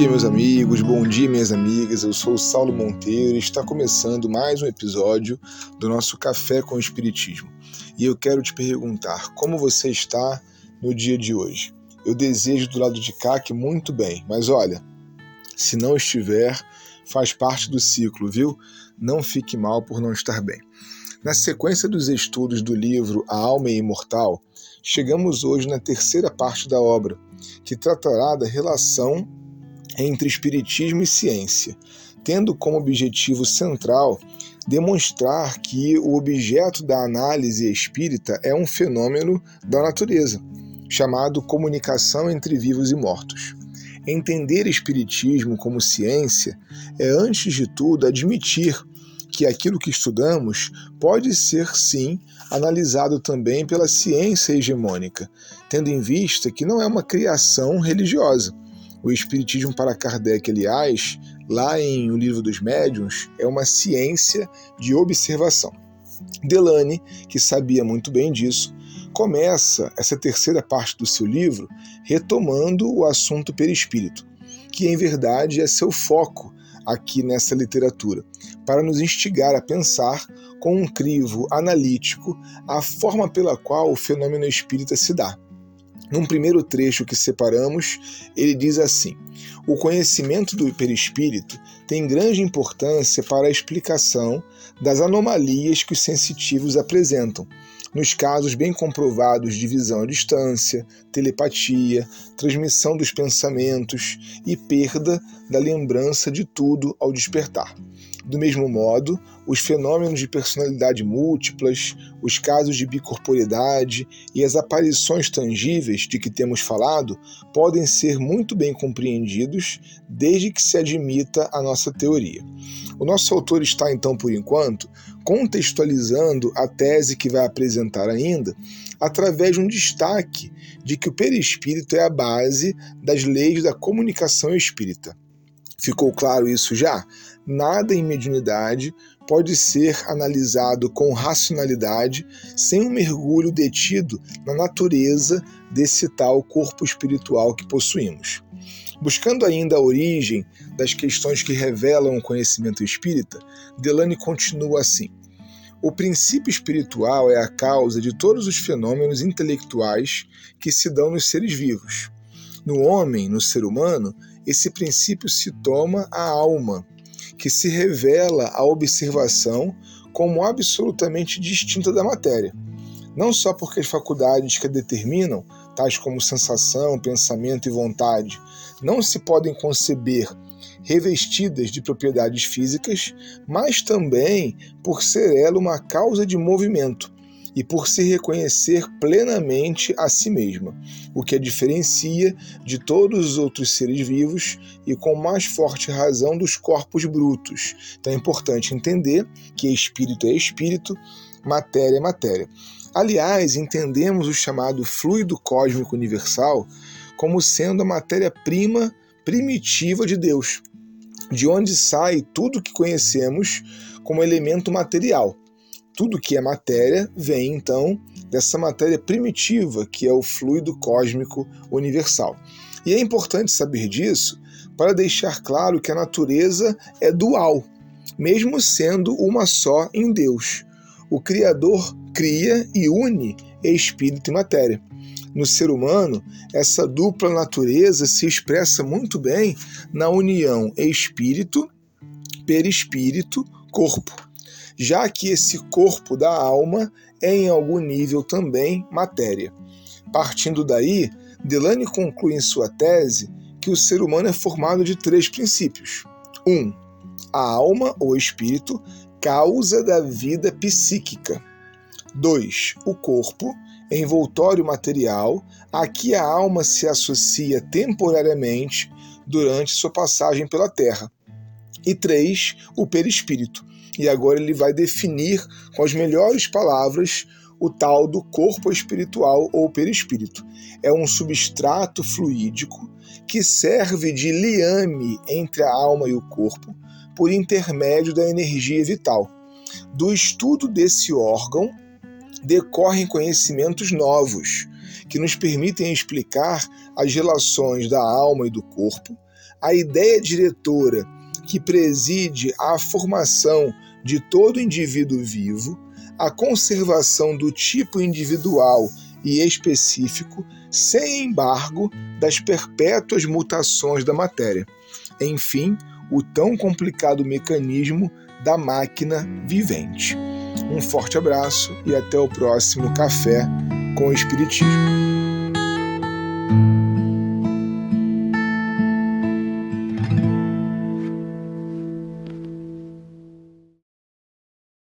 Dia, meus amigos, bom dia, minhas amigas. Eu sou o Saulo Monteiro e está começando mais um episódio do nosso Café com o Espiritismo. E eu quero te perguntar como você está no dia de hoje. Eu desejo do lado de cá que muito bem, mas olha, se não estiver, faz parte do ciclo, viu? Não fique mal por não estar bem. Na sequência dos estudos do livro A Alma é Imortal, chegamos hoje na terceira parte da obra, que tratará da relação entre espiritismo e ciência, tendo como objetivo central demonstrar que o objeto da análise espírita é um fenômeno da natureza, chamado comunicação entre vivos e mortos. Entender espiritismo como ciência é, antes de tudo, admitir que aquilo que estudamos pode ser, sim, analisado também pela ciência hegemônica, tendo em vista que não é uma criação religiosa. O Espiritismo para Kardec, aliás, lá em O Livro dos Médiuns, é uma ciência de observação. Delane, que sabia muito bem disso, começa essa terceira parte do seu livro retomando o assunto perispírito, que em verdade é seu foco aqui nessa literatura, para nos instigar a pensar com um crivo analítico a forma pela qual o fenômeno espírita se dá. Num primeiro trecho que separamos, ele diz assim: O conhecimento do perispírito tem grande importância para a explicação das anomalias que os sensitivos apresentam, nos casos bem comprovados de visão à distância, telepatia, transmissão dos pensamentos e perda da lembrança de tudo ao despertar. Do mesmo modo, os fenômenos de personalidade múltiplas, os casos de bicorporidade e as aparições tangíveis de que temos falado podem ser muito bem compreendidos desde que se admita a nossa teoria. O nosso autor está, então, por enquanto, contextualizando a tese que vai apresentar ainda através de um destaque de que o perispírito é a base das leis da comunicação espírita. Ficou claro isso já? Nada em mediunidade pode ser analisado com racionalidade sem um mergulho detido na natureza desse tal corpo espiritual que possuímos. Buscando ainda a origem das questões que revelam o conhecimento espírita, Delane continua assim: O princípio espiritual é a causa de todos os fenômenos intelectuais que se dão nos seres vivos. No homem, no ser humano, esse princípio se toma a alma, que se revela à observação como absolutamente distinta da matéria. Não só porque as faculdades que a determinam, tais como sensação, pensamento e vontade, não se podem conceber revestidas de propriedades físicas, mas também por ser ela uma causa de movimento, e por se reconhecer plenamente a si mesma, o que a diferencia de todos os outros seres vivos e com mais forte razão dos corpos brutos. Então é importante entender que espírito é espírito, matéria é matéria. Aliás, entendemos o chamado fluido cósmico universal como sendo a matéria-prima primitiva de Deus, de onde sai tudo que conhecemos como elemento material tudo que é matéria vem então dessa matéria primitiva que é o fluido cósmico universal. E é importante saber disso para deixar claro que a natureza é dual, mesmo sendo uma só em Deus. O Criador cria e une espírito e matéria. No ser humano, essa dupla natureza se expressa muito bem na união espírito, perispírito, corpo já que esse corpo da alma é em algum nível também matéria. Partindo daí, Delane conclui em sua tese que o ser humano é formado de três princípios. 1. Um, a alma ou espírito, causa da vida psíquica. 2. O corpo, envoltório material, a que a alma se associa temporariamente durante sua passagem pela Terra. E 3. O perispírito, e agora ele vai definir com as melhores palavras o tal do corpo espiritual ou perispírito. É um substrato fluídico que serve de liame entre a alma e o corpo por intermédio da energia vital. Do estudo desse órgão decorrem conhecimentos novos que nos permitem explicar as relações da alma e do corpo, a ideia diretora que preside a formação de todo indivíduo vivo, a conservação do tipo individual e específico, sem embargo das perpétuas mutações da matéria. Enfim, o tão complicado mecanismo da máquina vivente. Um forte abraço e até o próximo Café com o Espiritismo.